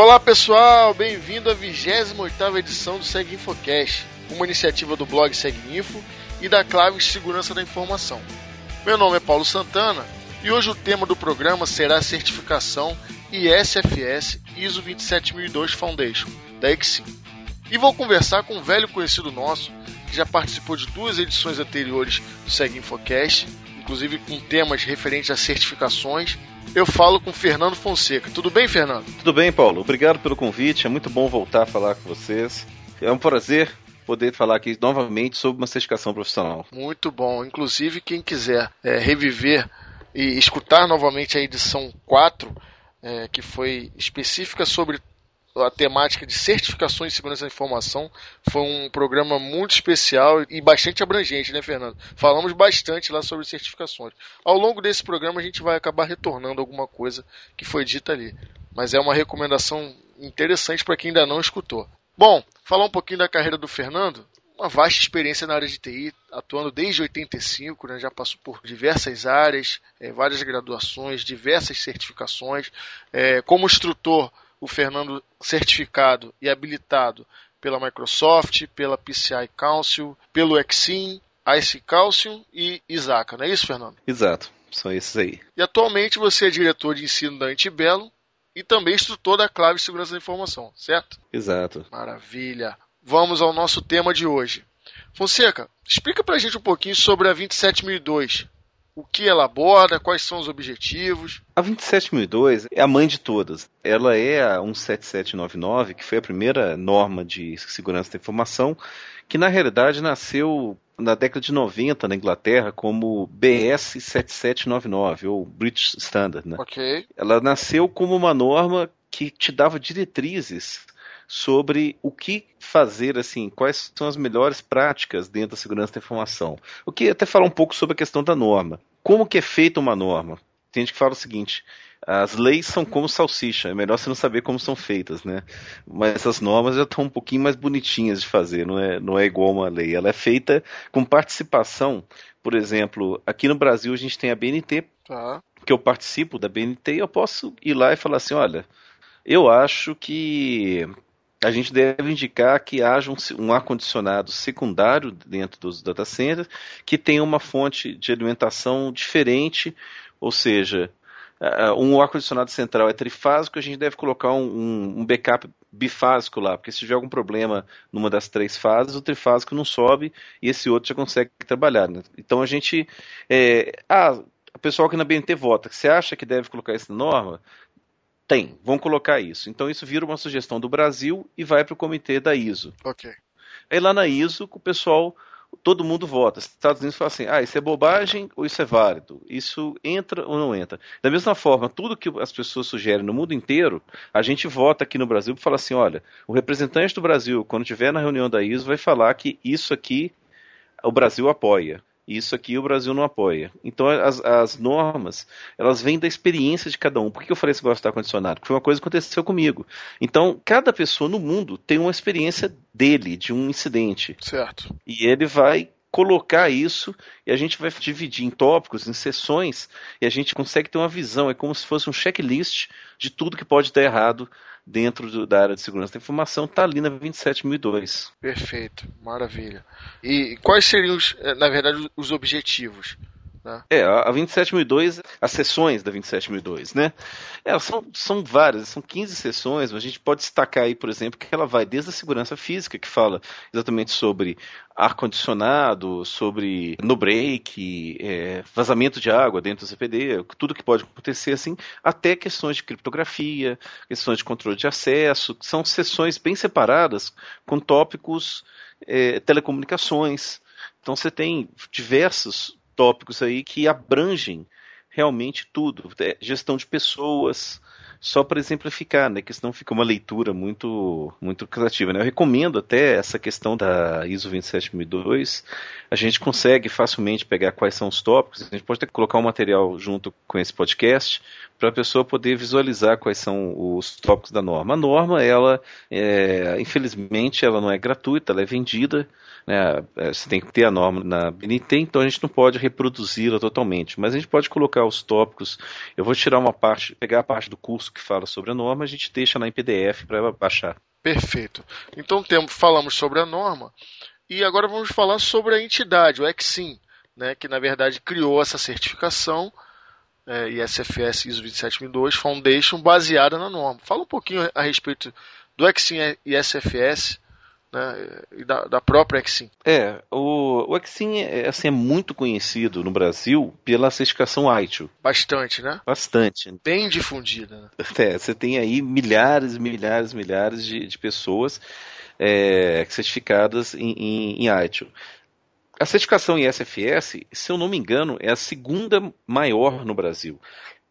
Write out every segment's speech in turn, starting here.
Olá pessoal, bem-vindo à 28 edição do Seg Infocast, uma iniciativa do blog Info e da Claves Segurança da Informação. Meu nome é Paulo Santana e hoje o tema do programa será a certificação ISFS ISO 27002 Foundation, da Exim. E vou conversar com um velho conhecido nosso, que já participou de duas edições anteriores do Seg Infocast, inclusive com temas referentes a certificações eu falo com Fernando Fonseca. Tudo bem, Fernando? Tudo bem, Paulo. Obrigado pelo convite. É muito bom voltar a falar com vocês. É um prazer poder falar aqui novamente sobre uma certificação profissional. Muito bom. Inclusive, quem quiser é, reviver e escutar novamente a edição 4, é, que foi específica sobre a temática de certificações de segurança da informação foi um programa muito especial e bastante abrangente, né, Fernando? Falamos bastante lá sobre certificações. Ao longo desse programa a gente vai acabar retornando alguma coisa que foi dita ali, mas é uma recomendação interessante para quem ainda não escutou. Bom, falar um pouquinho da carreira do Fernando. Uma vasta experiência na área de TI, atuando desde 85, né, já passou por diversas áreas, é, várias graduações, diversas certificações. É, como instrutor o Fernando certificado e habilitado pela Microsoft, pela PCI Council, pelo Exim, Ice Calcium e Isaac, não é isso, Fernando? Exato, são esses aí. E atualmente você é diretor de ensino da Antibelo e também instrutor da Clave Segurança da Informação, certo? Exato. Maravilha. Vamos ao nosso tema de hoje. Fonseca, explica pra gente um pouquinho sobre a 27002 o que ela aborda, quais são os objetivos. A 27002 é a mãe de todas. Ela é a 17799, que foi a primeira norma de segurança da informação, que na realidade nasceu na década de 90 na Inglaterra como BS 7799 ou British Standard, né? Okay. Ela nasceu como uma norma que te dava diretrizes sobre o que fazer, assim, quais são as melhores práticas dentro da segurança da informação. O que até falar um pouco sobre a questão da norma. Como que é feita uma norma? Tem gente que fala o seguinte: as leis são como salsicha, é melhor você não saber como são feitas, né? Mas essas normas já estão um pouquinho mais bonitinhas de fazer, não é, não é igual uma lei. Ela é feita com participação. Por exemplo, aqui no Brasil a gente tem a BNT, tá. que eu participo da BNT e eu posso ir lá e falar assim: olha, eu acho que a gente deve indicar que haja um, um ar-condicionado secundário dentro dos data centers que tenha uma fonte de alimentação diferente, ou seja, um ar-condicionado central é trifásico, a gente deve colocar um, um, backup bifásico lá, porque se tiver algum problema numa das três fases, o trifásico não sobe e esse outro já consegue trabalhar. Né? Então a gente. É, ah, o pessoal que na BNT vota, você acha que deve colocar isso na norma? Tem, vamos colocar isso. Então isso vira uma sugestão do Brasil e vai para o comitê da ISO. Ok. Aí lá na ISO, o pessoal, todo mundo vota. Os Estados Unidos fala assim: ah, isso é bobagem ou isso é válido? Isso entra ou não entra? Da mesma forma, tudo que as pessoas sugerem no mundo inteiro, a gente vota aqui no Brasil e fala assim: olha, o representante do Brasil, quando estiver na reunião da ISO, vai falar que isso aqui o Brasil apoia. Isso aqui o Brasil não apoia. Então as, as normas, elas vêm da experiência de cada um. Por que eu falei esse negócio de ar-condicionado? Porque foi uma coisa que aconteceu comigo. Então, cada pessoa no mundo tem uma experiência dele, de um incidente. Certo. E ele vai colocar isso e a gente vai dividir em tópicos, em sessões, e a gente consegue ter uma visão. É como se fosse um checklist de tudo que pode dar errado dentro do, da área de segurança da informação está ali na 27002. Perfeito, maravilha. E quais seriam, os, eh, na verdade, os objetivos? Né? É, a 27002, as sessões da 27002, né? É, são, são várias, são 15 sessões, mas a gente pode destacar aí, por exemplo, que ela vai desde a segurança física, que fala exatamente sobre ar-condicionado, sobre no break, é, vazamento de água dentro do CPD, tudo que pode acontecer assim, até questões de criptografia, questões de controle de acesso, são sessões bem separadas com tópicos é, telecomunicações. Então você tem diversos tópicos aí que abrangem realmente tudo. É, gestão de pessoas, só para exemplificar, né? Que senão fica uma leitura muito muito criativa, né? Eu recomendo até essa questão da ISO 27002. A gente consegue facilmente pegar quais são os tópicos. A gente pode até colocar um material junto com esse podcast para a pessoa poder visualizar quais são os tópicos da norma. A norma, ela, é, infelizmente, ela não é gratuita, ela é vendida né, é, você tem que ter a norma na BNT, então a gente não pode reproduzi-la totalmente, mas a gente pode colocar os tópicos. Eu vou tirar uma parte, pegar a parte do curso que fala sobre a norma, a gente deixa lá em PDF para baixar. Perfeito. Então temos, falamos sobre a norma e agora vamos falar sobre a entidade, o EXIM, né, que na verdade criou essa certificação é, ISFS ISO 27002 Foundation baseada na norma. Fala um pouquinho a respeito do EXIM ISFS né, e da, da própria Exim. É, o, o Exim é, assim, é muito conhecido no Brasil pela certificação ITIL. Bastante, né? Bastante. Bem difundida. Né? É, você tem aí milhares, milhares, milhares de, de pessoas é, certificadas em, em, em ITIL. A certificação ISFS, se eu não me engano, é a segunda maior no Brasil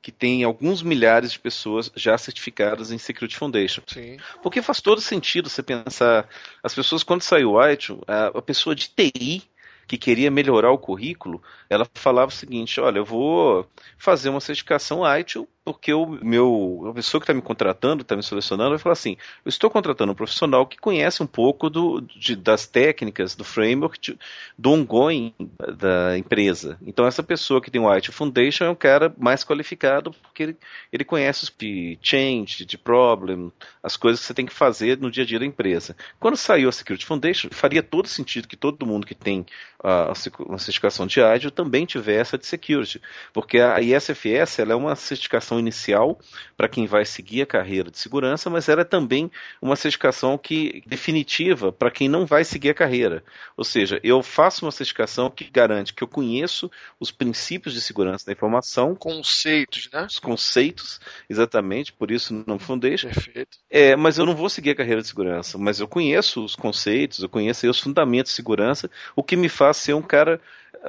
que tem alguns milhares de pessoas já certificadas em Security Foundation. Sim. Porque faz todo sentido você pensar, as pessoas quando saiu o iTunes, a, a pessoa de TI que queria melhorar o currículo, ela falava o seguinte: olha, eu vou fazer uma certificação ITIL porque o meu a pessoa que está me contratando, está me selecionando, vai falar assim: eu estou contratando um profissional que conhece um pouco do, de, das técnicas, do framework, de, do ongoing da empresa. Então essa pessoa que tem o IT Foundation é um cara mais qualificado porque ele, ele conhece os de change, de problem, as coisas que você tem que fazer no dia a dia da empresa. Quando saiu a Security Foundation, faria todo sentido que todo mundo que tem a, uma certificação de Agile também tivesse a de Security, porque a ISFS ela é uma certificação inicial para quem vai seguir a carreira de segurança, mas era também uma certificação que definitiva para quem não vai seguir a carreira. Ou seja, eu faço uma certificação que garante que eu conheço os princípios de segurança da informação, conceitos, né? Os conceitos, exatamente, por isso não foundation. Perfeito. É, mas eu não vou seguir a carreira de segurança, mas eu conheço os conceitos, eu conheço os fundamentos de segurança, o que me faz ser um cara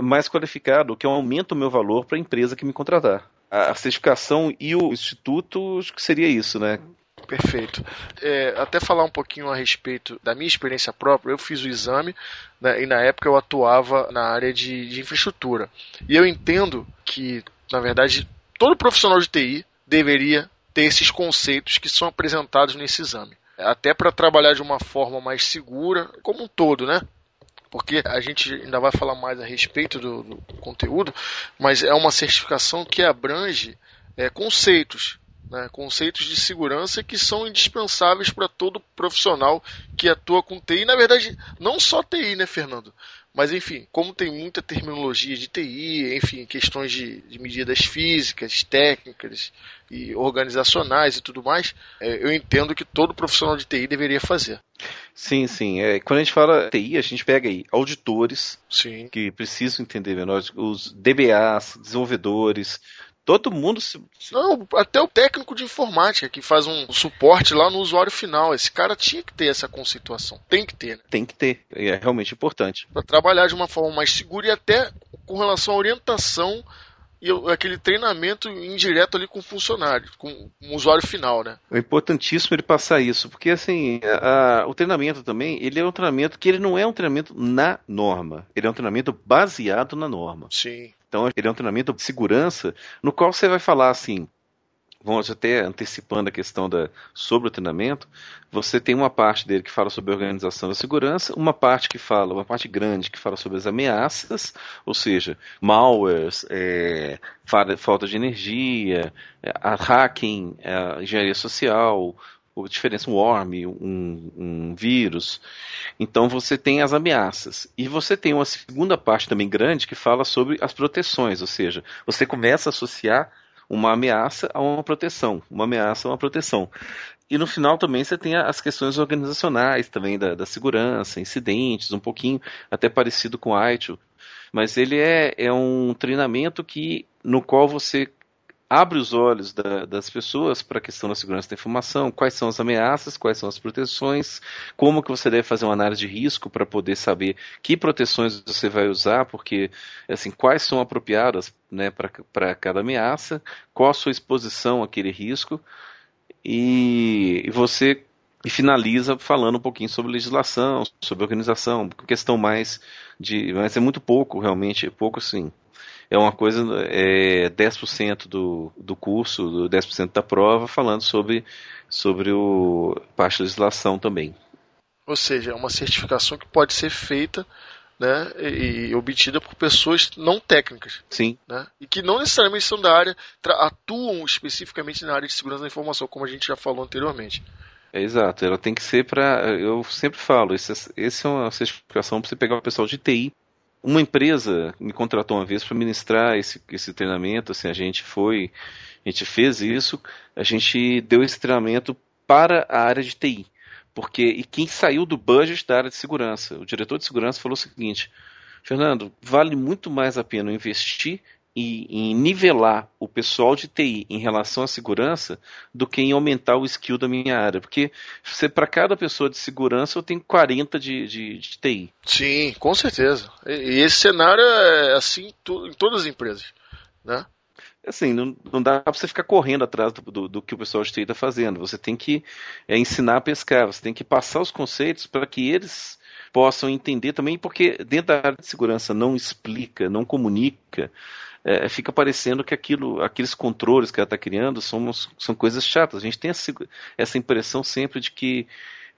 mais qualificado, que aumenta o meu valor para a empresa que me contratar a certificação e o instituto, acho que seria isso, né? Perfeito. É, até falar um pouquinho a respeito da minha experiência própria, eu fiz o exame né, e na época eu atuava na área de, de infraestrutura. E eu entendo que, na verdade, todo profissional de TI deveria ter esses conceitos que são apresentados nesse exame. Até para trabalhar de uma forma mais segura, como um todo, né? Porque a gente ainda vai falar mais a respeito do, do conteúdo, mas é uma certificação que abrange é, conceitos, né, conceitos de segurança que são indispensáveis para todo profissional que atua com TI. Na verdade, não só TI, né, Fernando? Mas enfim, como tem muita terminologia de TI, enfim, questões de, de medidas físicas, técnicas e organizacionais e tudo mais, é, eu entendo que todo profissional de TI deveria fazer. Sim, sim. É, quando a gente fala TI, a gente pega aí auditores sim. que precisam entender melhor, os DBAs, desenvolvedores, Todo mundo se. Não, até o técnico de informática que faz um suporte lá no usuário final. Esse cara tinha que ter essa conceituação. Tem que ter. Né? Tem que ter. É realmente importante. Para trabalhar de uma forma mais segura e até com relação à orientação e aquele treinamento indireto ali com o funcionário, com o usuário final, né? É importantíssimo ele passar isso, porque assim, a, a, o treinamento também, ele é um treinamento que ele não é um treinamento na norma, ele é um treinamento baseado na norma. Sim. Então ele é um treinamento de segurança no qual você vai falar assim, vamos até antecipando a questão da, sobre o treinamento, você tem uma parte dele que fala sobre organização da segurança, uma parte que fala, uma parte grande que fala sobre as ameaças, ou seja, malwares, é, falta de energia, é, hacking, é, engenharia social, a diferença um worm, um, um, vírus. Então você tem as ameaças. E você tem uma segunda parte também grande que fala sobre as proteções, ou seja, você começa a associar uma ameaça a uma proteção, uma ameaça a uma proteção. E no final também você tem as questões organizacionais também da, da segurança, incidentes, um pouquinho até parecido com o ITIL. Mas ele é, é um treinamento que no qual você abre os olhos da, das pessoas para a questão da segurança da informação, quais são as ameaças, quais são as proteções, como que você deve fazer uma análise de risco para poder saber que proteções você vai usar, porque assim, quais são apropriadas né, para cada ameaça, qual a sua exposição àquele risco, e, e você e finaliza falando um pouquinho sobre legislação, sobre organização, questão mais de. Mas é muito pouco, realmente, pouco assim é uma coisa, é 10% do, do curso, do 10% da prova, falando sobre, sobre o parte de legislação também. Ou seja, é uma certificação que pode ser feita né, e, e, obtida por pessoas não técnicas. Sim. Né, e que não necessariamente são da área, atuam especificamente na área de segurança da informação, como a gente já falou anteriormente. É, exato, ela tem que ser para. Eu sempre falo, esse é uma certificação para você pegar o pessoal de TI. Uma empresa me contratou uma vez para ministrar esse, esse treinamento, assim, a gente foi, a gente fez isso, a gente deu esse treinamento para a área de TI. Porque, e quem saiu do budget da área de segurança? O diretor de segurança falou o seguinte: Fernando, vale muito mais a pena investir em, nivelar o pessoal de TI em relação à segurança do que em aumentar o skill da minha área. Porque para cada pessoa de segurança eu tenho 40 de, de, de TI. Sim, com certeza. E, esse cenário é assim em todas as empresas. Né? Assim, não, não dá para você ficar correndo atrás do, do, do, que o pessoal de TI está fazendo. Você tem que é, ensinar a pescar, você tem que passar os conceitos para que eles possam entender também, porque dentro da área de segurança não explica, não comunica, é, fica parecendo que aquilo, aqueles controles que ela está criando são, são coisas chatas. A gente tem essa, essa impressão sempre de que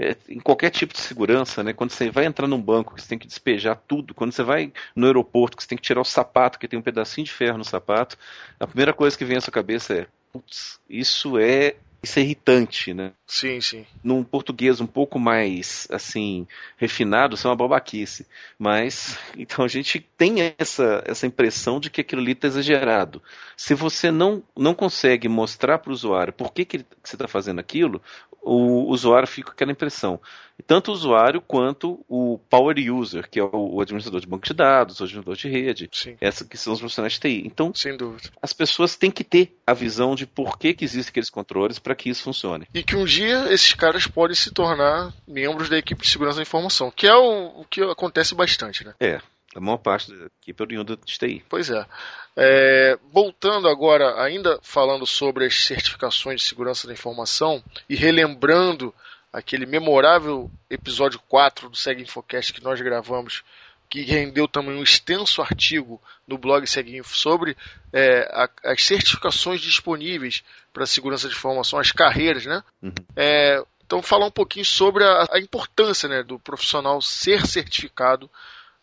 é, em qualquer tipo de segurança, né? Quando você vai entrar num banco, que você tem que despejar tudo, quando você vai no aeroporto, que você tem que tirar o sapato, que tem um pedacinho de ferro no sapato, a primeira coisa que vem à sua cabeça é, putz, isso é isso é irritante, né? Sim, sim. Num português um pouco mais, assim, refinado, isso é uma babaquice. Mas, então a gente tem essa, essa impressão de que aquilo ali está exagerado. Se você não, não consegue mostrar para o usuário por que, que, que você está fazendo aquilo, o usuário fica com aquela impressão. Tanto o usuário quanto o power user, que é o administrador de banco de dados, o administrador de rede, Sim. essa que são os profissionais de TI. Então, Sem dúvida. as pessoas têm que ter a visão de por que, que existem aqueles controles para que isso funcione. E que um dia esses caras podem se tornar membros da equipe de segurança da informação, que é o, o que acontece bastante, né? É, a maior parte da equipe oriunda de TI. Pois é. é. Voltando agora, ainda falando sobre as certificações de segurança da informação e relembrando aquele memorável episódio 4 do Seg Infocast que nós gravamos, que rendeu também um extenso artigo no blog Seguinfo sobre é, a, as certificações disponíveis para segurança de informação, as carreiras, né? Uhum. É, então, falar um pouquinho sobre a, a importância né, do profissional ser certificado.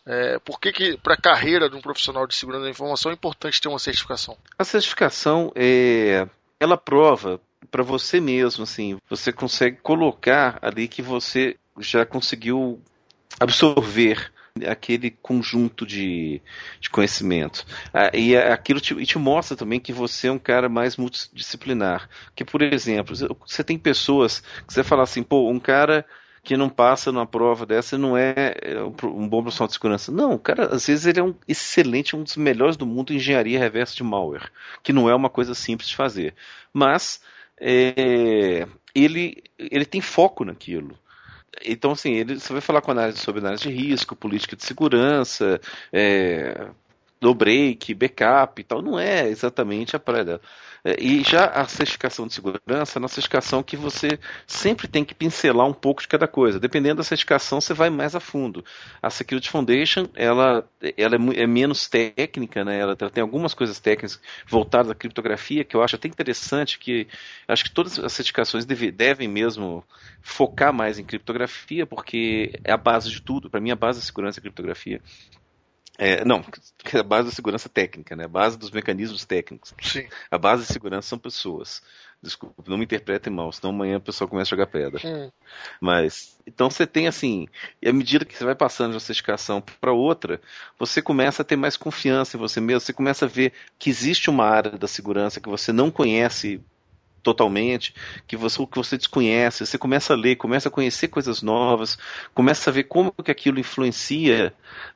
É, por que, que para a carreira de um profissional de segurança da informação é importante ter uma certificação? A certificação é, ela prova para você mesmo, assim, você consegue colocar ali que você já conseguiu absorver aquele conjunto de, de conhecimento. Ah, e aquilo te, e te mostra também que você é um cara mais multidisciplinar. Que, por exemplo, você tem pessoas que você fala assim, pô, um cara que não passa numa prova dessa não é, é um bom profissional de segurança. Não, o cara, às vezes ele é um excelente, um dos melhores do mundo em engenharia reversa de malware, que não é uma coisa simples de fazer. Mas é, ele, ele tem foco naquilo. Então, assim, ele, você vai falar com análise sobre análise de risco, política de segurança, é, no break, backup e tal, não é exatamente a praia dela. É, e já a certificação de segurança é uma certificação que você sempre tem que pincelar um pouco de cada coisa. Dependendo da certificação, você vai mais a fundo. A Security Foundation, ela, ela é, é menos técnica, né? ela, ela tem algumas coisas técnicas voltadas à criptografia, que eu acho até interessante, que acho que todas as certificações deve, devem mesmo focar mais em criptografia, porque é a base de tudo. Para mim, a base da segurança é a criptografia. É, não, a base da segurança técnica, né? A base dos mecanismos técnicos. Sim. A base de segurança são pessoas. Desculpa, não me interpretem mal, senão amanhã a pessoa começa a jogar pedra. Hum. Mas, então você tem assim, e à medida que você vai passando de uma certificação para outra, você começa a ter mais confiança em você mesmo, você começa a ver que existe uma área da segurança que você não conhece totalmente, que você, que você desconhece, você começa a ler, começa a conhecer coisas novas, começa a ver como que aquilo influencia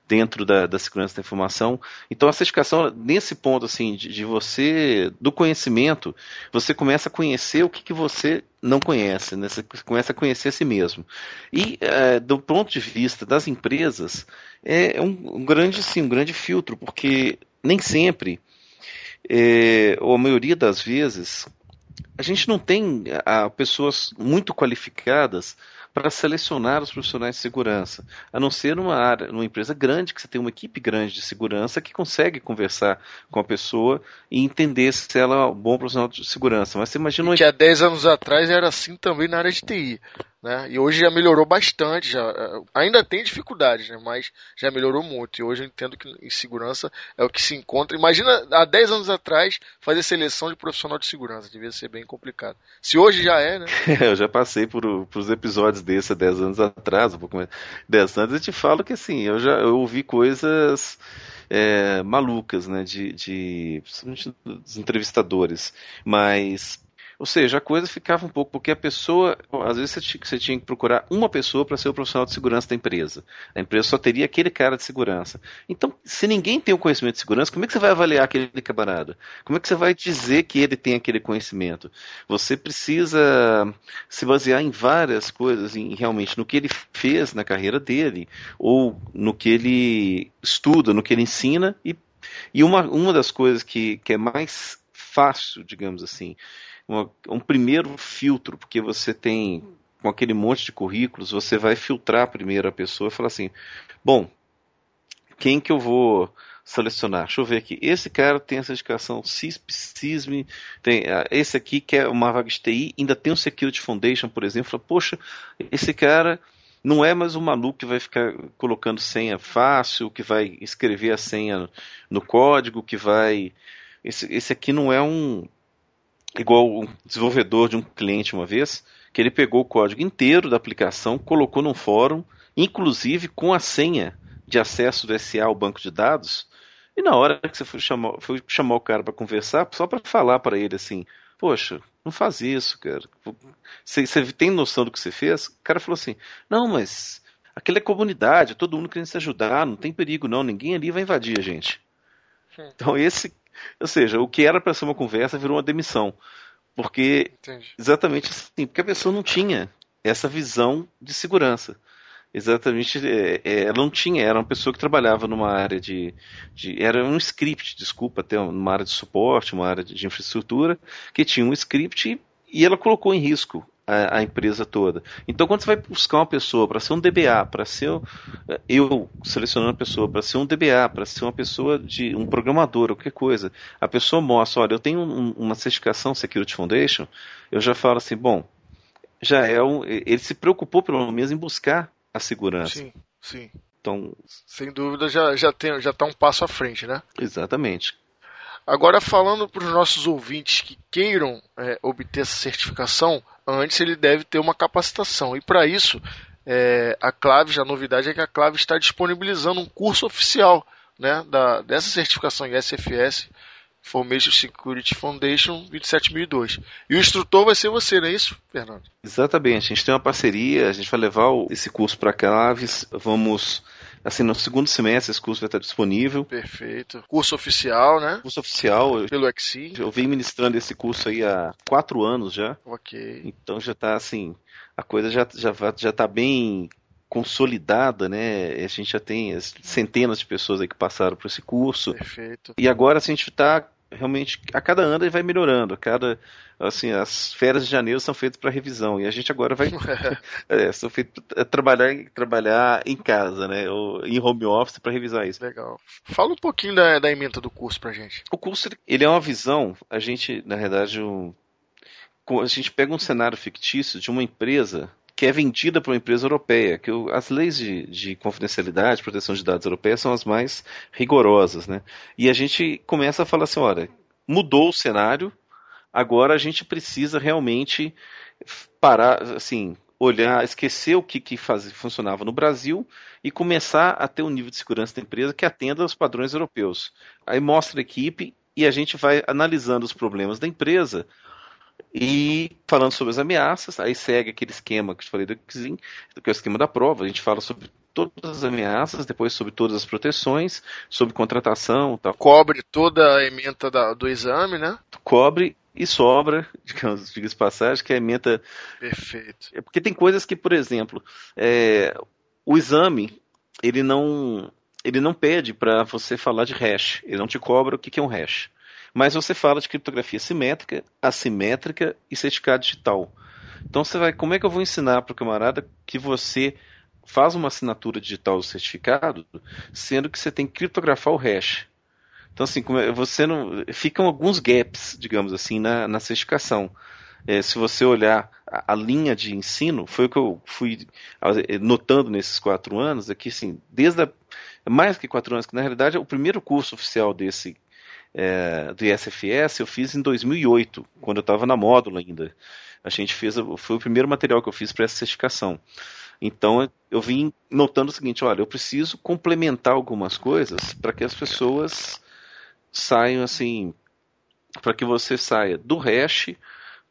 dentro da, da segurança da informação. Então a certificação, nesse ponto assim, de, de você, do conhecimento, você começa a conhecer o que, que você não conhece, né? você começa a conhecer a si mesmo. E é, do ponto de vista das empresas, é um, um grande, sim, um grande filtro, porque nem sempre, é, ou a maioria das vezes, a gente não tem a, pessoas muito qualificadas para selecionar os profissionais de segurança, a não ser numa área, numa empresa grande, que você tem uma equipe grande de segurança que consegue conversar com a pessoa e entender se ela é um bom profissional de segurança. Mas você imagina. Que há 10 anos atrás era assim também na área de TI. Né? E hoje já melhorou bastante, já, é, ainda tem dificuldades, né? Mas já melhorou muito. E hoje eu entendo que em segurança é o que se encontra. Imagina há 10 anos atrás fazer seleção de profissional de segurança, devia ser bem complicado. Se hoje já é, né? eu já passei por, por os episódios desse há 10 anos atrás, um pouco mais 10 anos, eu te falo que assim, eu já eu ouvi coisas é, malucas, né, de, de dos entrevistadores, mas ou seja, a coisa ficava um pouco, porque a pessoa, às vezes você tinha, que procurar uma pessoa para ser o profissional de segurança da empresa. A empresa só teria aquele cara de segurança. Então, se ninguém tem o conhecimento de segurança, como é que você vai avaliar aquele camarada? Como é que você vai dizer que ele tem aquele conhecimento? Você precisa se basear em várias coisas, em, realmente no que ele fez na carreira dele, ou no que ele estuda, no que ele ensina, e, e uma, uma das coisas que, que é mais fácil, digamos assim, um primeiro filtro, porque você tem, com aquele monte de currículos, você vai filtrar a pessoa e falar assim: bom, quem que eu vou selecionar? Deixa eu ver aqui. Esse cara tem essa indicação CISP, CISM, tem, ah, esse aqui que é uma vaga de TI, ainda tem um Security Foundation, por exemplo. Fala, Poxa, esse cara não é mais um maluco que vai ficar colocando senha fácil, que vai escrever a senha no código, que vai. Esse, esse aqui não é um igual um desenvolvedor de um cliente uma vez, que ele pegou o código inteiro da aplicação, colocou num fórum, inclusive com a senha de acesso do SA ao banco de dados, e na hora que você foi chamar, foi chamar o cara para conversar, só para falar para ele assim, poxa, não faz isso, cara. Você, você tem noção do que você fez? O cara falou assim, não, mas aquela é comunidade, todo mundo querendo se ajudar, não tem perigo não, ninguém ali vai invadir a gente. Então esse ou seja, o que era para ser uma conversa virou uma demissão. Porque, Entendi. exatamente assim, porque a pessoa não tinha essa visão de segurança. Exatamente, é, é, ela não tinha, era uma pessoa que trabalhava numa área de, de, Era um script, desculpa, até numa área de suporte, uma área de, de infraestrutura, que tinha um script e, e ela colocou em risco a, a, empresa toda. Então, quando você vai buscar uma pessoa para ser um DBA, para ser eu selecionando uma pessoa para ser um DBA, para ser uma pessoa de um programador qualquer coisa, a pessoa mostra, olha, eu tenho um, uma certificação Security Foundation, eu já falo assim, bom, já é um, ele se preocupou pelo menos em buscar a segurança. Sim, sim. Então, sem dúvida já já tem já está um passo à frente, né? Exatamente. Agora falando para os nossos ouvintes que queiram é, obter essa certificação, antes ele deve ter uma capacitação. E para isso, é, a Claves, a novidade é que a Clave está disponibilizando um curso oficial né, da, dessa certificação SFS, Information Security Foundation 27002. E o instrutor vai ser você, não é isso, Fernando? Exatamente. A gente tem uma parceria, a gente vai levar esse curso para a Claves, vamos assim, no segundo semestre esse curso vai estar disponível. Perfeito. Curso oficial, né? Curso oficial. Pelo XC. Eu venho ministrando esse curso aí há quatro anos já. Ok. Então já está assim, a coisa já, já, já tá bem consolidada, né? A gente já tem centenas de pessoas aí que passaram por esse curso. Perfeito. E agora assim, a gente está realmente a cada ano ele vai melhorando. A cada assim as férias de janeiro são feitas para revisão e a gente agora vai é, são feitas trabalhar trabalhar em casa, né? Ou em home office para revisar isso. Legal. Fala um pouquinho da, da emenda do curso para gente. O curso ele é uma visão. A gente na verdade um, a gente pega um cenário fictício de uma empresa que é vendida para uma empresa europeia, que o, as leis de, de confidencialidade, proteção de dados europeias são as mais rigorosas, né? E a gente começa a falar assim, olha, mudou o cenário, agora a gente precisa realmente parar, assim, olhar, esquecer o que, que faz, funcionava no Brasil e começar a ter um nível de segurança da empresa que atenda aos padrões europeus. Aí mostra a equipe e a gente vai analisando os problemas da empresa e falando sobre as ameaças, aí segue aquele esquema que eu falei do Xin, que é o esquema da prova. A gente fala sobre todas as ameaças, depois sobre todas as proteções, sobre contratação. Tal. Cobre toda a emenda da, do exame, né? Cobre e sobra, digamos, diga passagem, que a emenda. Perfeito. É porque tem coisas que, por exemplo, é, o exame ele não ele não pede para você falar de hash, ele não te cobra o que, que é um hash. Mas você fala de criptografia simétrica, assimétrica e certificado digital. Então você vai, como é que eu vou ensinar para o camarada que você faz uma assinatura digital do certificado, sendo que você tem que criptografar o hash? Então assim, é, você não ficam alguns gaps, digamos assim, na, na certificação. é, se você olhar a, a, linha de ensino, foi o que eu fui notando nesses quatro anos, é que, assim, desde a, mais que quatro anos, que na realidade o primeiro curso oficial desse é, do ISFS eu fiz em 2008, quando eu estava na módula ainda. A gente fez, foi o primeiro material que eu fiz para essa certificação. Então eu vim notando o seguinte: olha, eu preciso complementar algumas coisas para que as pessoas saiam assim, para que você saia do hash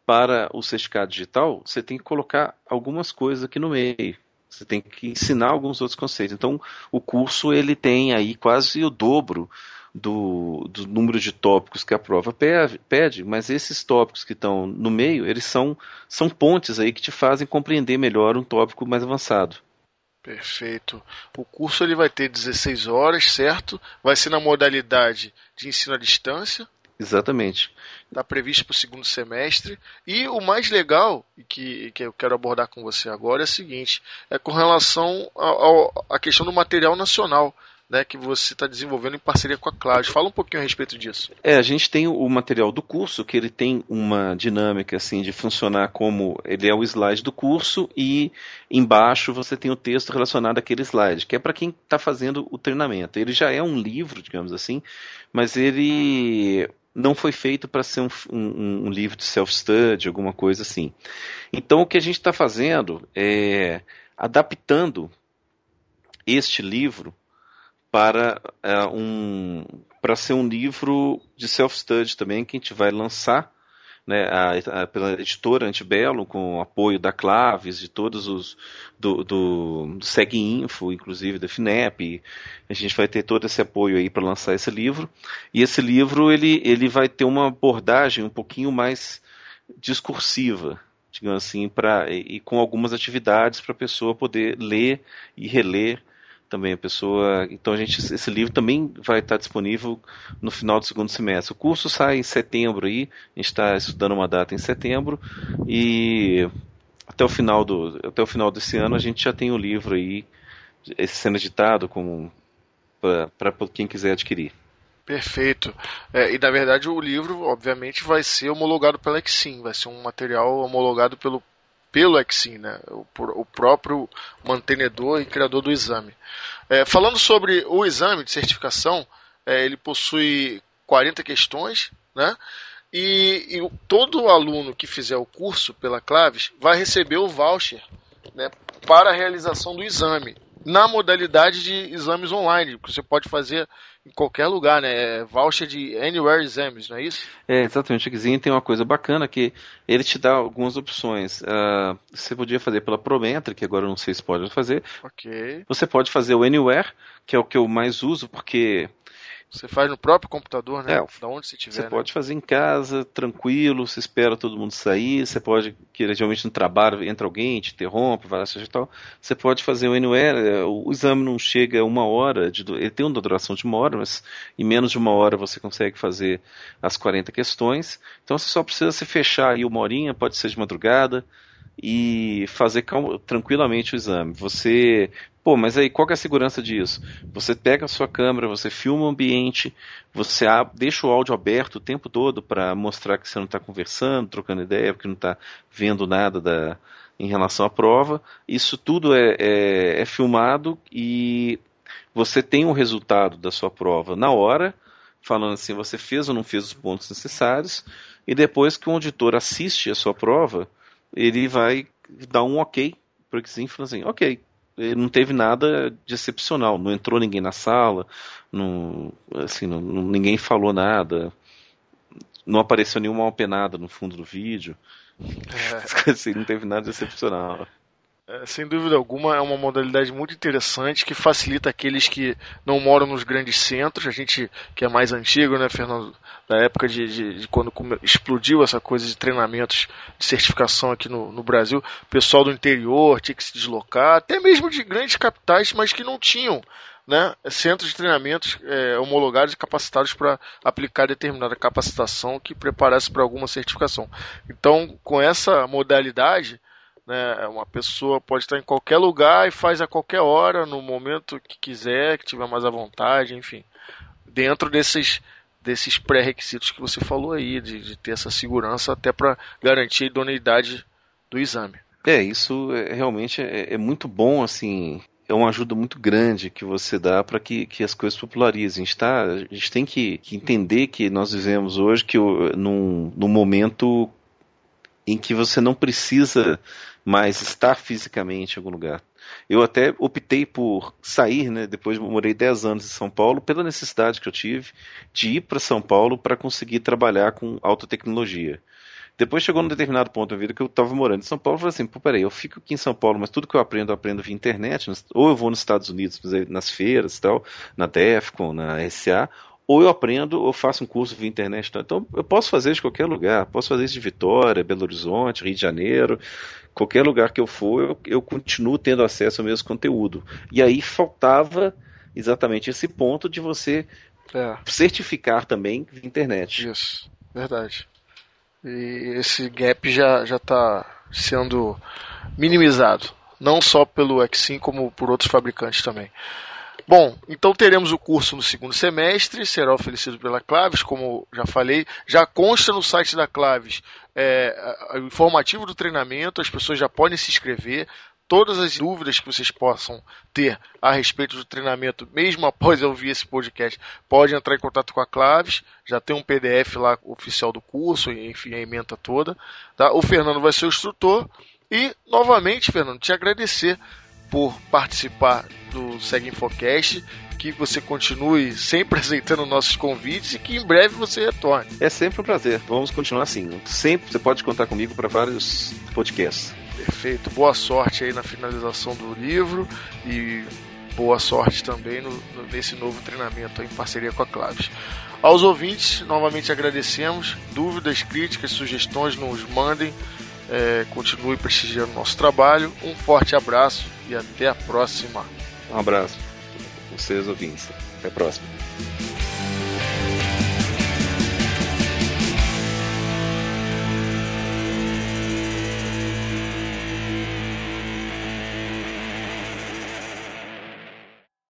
para o certificado digital, você tem que colocar algumas coisas aqui no meio. Você tem que ensinar alguns outros conceitos. Então, o curso ele tem aí quase o dobro do, do número de tópicos que a prova pede, mas esses tópicos que estão no meio, eles são, são pontes aí que te fazem compreender melhor um tópico mais avançado. Perfeito. O curso ele vai ter 16 horas, certo? Vai ser na modalidade de ensino à distância. Exatamente. Está previsto para o segundo semestre. E o mais legal, que, que eu quero abordar com você agora, é o seguinte: é com relação à questão do material nacional né, que você está desenvolvendo em parceria com a Cloud. Fala um pouquinho a respeito disso. É, a gente tem o material do curso, que ele tem uma dinâmica assim de funcionar como ele é o slide do curso e embaixo você tem o texto relacionado àquele slide, que é para quem está fazendo o treinamento. Ele já é um livro, digamos assim, mas ele não foi feito para ser um, um, um, livro de self-study, alguma coisa assim. Então o que a gente está fazendo é adaptando este livro para é, um para ser um livro de self-study também que a gente vai lançar né, a, a, pela editora Antibelo, com o apoio da Claves, de todos os do, do, do Seg Info, inclusive da FINEP. A gente vai ter todo esse apoio aí para lançar esse livro. E esse livro ele, ele vai ter uma abordagem um pouquinho mais discursiva, digamos assim, pra, e, e com algumas atividades para a pessoa poder ler e reler também a pessoa. Então a gente esse livro também vai estar disponível no final do segundo semestre. O curso sai em setembro aí, a gente está estudando uma data em setembro e até o final do até o final desse ano a gente já tem o livro aí sendo editado para quem quiser adquirir. Perfeito. É, e na verdade o livro, obviamente, vai ser homologado pela Exim, vai ser um material homologado pelo pelo Exim, né? o, o próprio mantenedor e criador do exame. É, falando sobre o exame de certificação, é, ele possui 40 questões, né? E, e, todo aluno que fizer o curso pela Claves vai receber o voucher né, para a realização do exame na modalidade de exames online, que você pode fazer em qualquer lugar, né? É voucher de Anywhere Exams, não é isso? É, exatamente. O Xing tem uma coisa bacana que ele te dá algumas opções. Uh, você podia fazer pela Prometric, que agora eu não sei se pode fazer. Ok. Você pode fazer o Anywhere, que é o que eu mais uso, porque você faz no próprio computador, né? É, da onde você tiver. Você né? pode fazer em casa, tranquilo, você espera todo mundo sair, você pode, que geralmente no trabalho entra alguém, te interrompe, vai lá, seja tal. Você pode fazer o anywhere, o exame não chega a uma hora, de, ele tem uma duração de uma hora, mas em menos de uma hora você consegue fazer as 40 questões. Então você só precisa se fechar aí uma horinha, pode ser de madrugada, e fazer tranquilamente o exame. Você Pô, mas aí qual é a segurança disso? Você pega a sua câmera, você filma o ambiente, você deixa o áudio aberto o tempo todo para mostrar que você não está conversando, trocando ideia, porque não está vendo nada da, em relação à prova. Isso tudo é, é, é filmado e você tem o resultado da sua prova na hora, falando assim, você fez ou não fez os pontos necessários, e depois que o auditor assiste a sua prova, ele vai dar um ok para o que fala assim, ok, não teve nada de excepcional. Não entrou ninguém na sala, não, assim, não, ninguém falou nada, não apareceu nenhuma penada no fundo do vídeo. É. assim, não teve nada de excepcional. É, sem dúvida alguma, é uma modalidade muito interessante que facilita aqueles que não moram nos grandes centros. A gente que é mais antigo, né, Fernando, da época de, de, de quando explodiu essa coisa de treinamentos de certificação aqui no, no Brasil, pessoal do interior tinha que se deslocar, até mesmo de grandes capitais, mas que não tinham né, centros de treinamentos é, homologados e capacitados para aplicar determinada capacitação que preparasse para alguma certificação. Então, com essa modalidade, né? Uma pessoa pode estar em qualquer lugar e faz a qualquer hora, no momento que quiser, que tiver mais à vontade, enfim. Dentro desses desses pré-requisitos que você falou aí, de, de ter essa segurança até para garantir a idoneidade do exame. É, isso é, realmente é, é, muito bom, assim, é uma ajuda muito grande que você dá para que, que as coisas popularizem. A gente, tá, a gente tem que, que entender que nós vivemos hoje que num, num momento em que você não precisa mais estar fisicamente em algum lugar. Eu até optei por sair, né, depois morei 10 anos em São Paulo, pela necessidade que eu tive de ir para São Paulo para conseguir trabalhar com alta tecnologia. Depois chegou num determinado ponto da vida que eu estava morando em São Paulo e falei assim, pô, peraí, eu fico aqui em São Paulo, mas tudo que eu aprendo, eu aprendo via internet, ou eu vou nos Estados Unidos, nas feiras e tal, na DEFCON, na SA, ou eu aprendo ou faço um curso via internet. Então eu posso fazer de qualquer lugar, posso fazer isso de Vitória, Belo Horizonte, Rio de Janeiro, qualquer lugar que eu for, eu, eu continuo tendo acesso ao mesmo conteúdo. E aí faltava exatamente esse ponto de você é. certificar também via internet. Isso, verdade. E esse gap já já está sendo minimizado, não só pelo X5 como por outros fabricantes também. Bom, então teremos o curso no segundo semestre, será oferecido pela Claves, como já falei. Já consta no site da Claves é, o informativo do treinamento, as pessoas já podem se inscrever. Todas as dúvidas que vocês possam ter a respeito do treinamento, mesmo após ouvir esse podcast, pode entrar em contato com a Claves. Já tem um PDF lá oficial do curso, enfim, a emenda toda. Tá? O Fernando vai ser o instrutor. E, novamente, Fernando, te agradecer por participar do Segue Infocast, que você continue sempre aceitando nossos convites e que em breve você retorne. É sempre um prazer. Vamos continuar assim. Sempre você pode contar comigo para vários podcasts. Perfeito. Boa sorte aí na finalização do livro e boa sorte também no, no, nesse novo treinamento em parceria com a Claves. Aos ouvintes, novamente agradecemos. Dúvidas, críticas, sugestões, nos mandem. É, continue prestigiando nosso trabalho. Um forte abraço e até a próxima. Um abraço. Vocês ouvintes. Até a próxima.